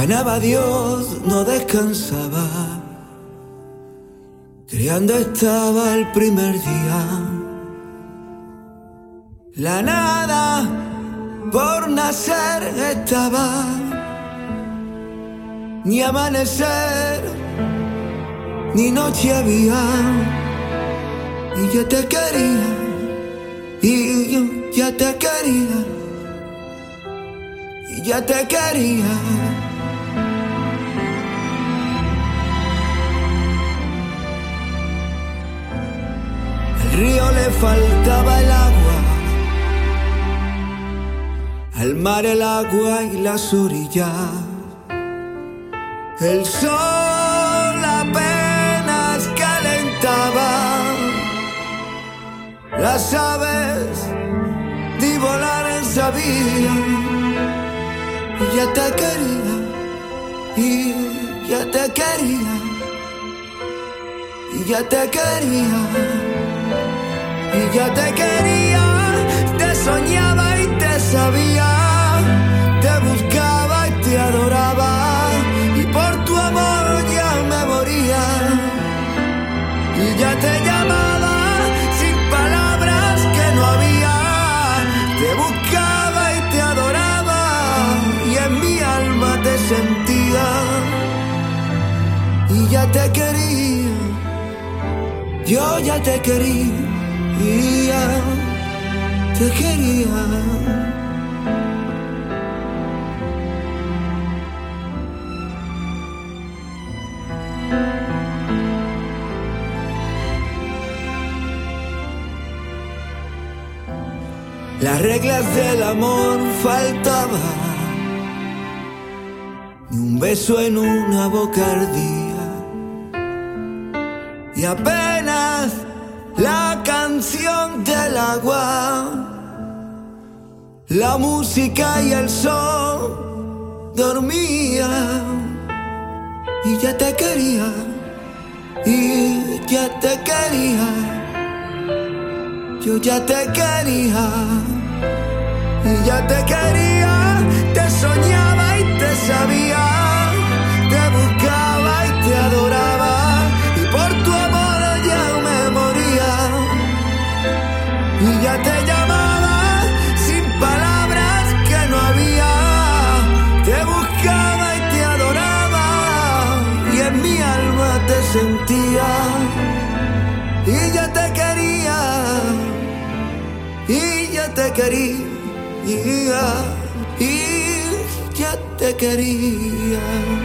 Fanaba a Dios, no descansaba. Creando estaba el primer día. La nada por nacer estaba. Ni amanecer, ni noche había. Y yo te quería, y yo ya te quería, y ya te quería. Al río le faltaba el agua, al mar el agua y las orillas. El sol apenas calentaba, las aves ni volar sabían, y ya te quería, y ya te quería, y ya te quería y ya te quería, te soñaba y te sabía, te buscaba y te adoraba, y por tu amor ya me moría, y ya te llamaba sin palabras que no había, te buscaba y te adoraba, y en mi alma te sentía, y ya te quería, yo ya te quería te quería. Las reglas del amor faltaban, ni un beso en una boca ardía, y apenas la canción del agua, la música y el sol dormían y ya te quería, y ya te quería, yo ya te quería, y ya te quería, te soñaba y te sabía, quería y ya te quería.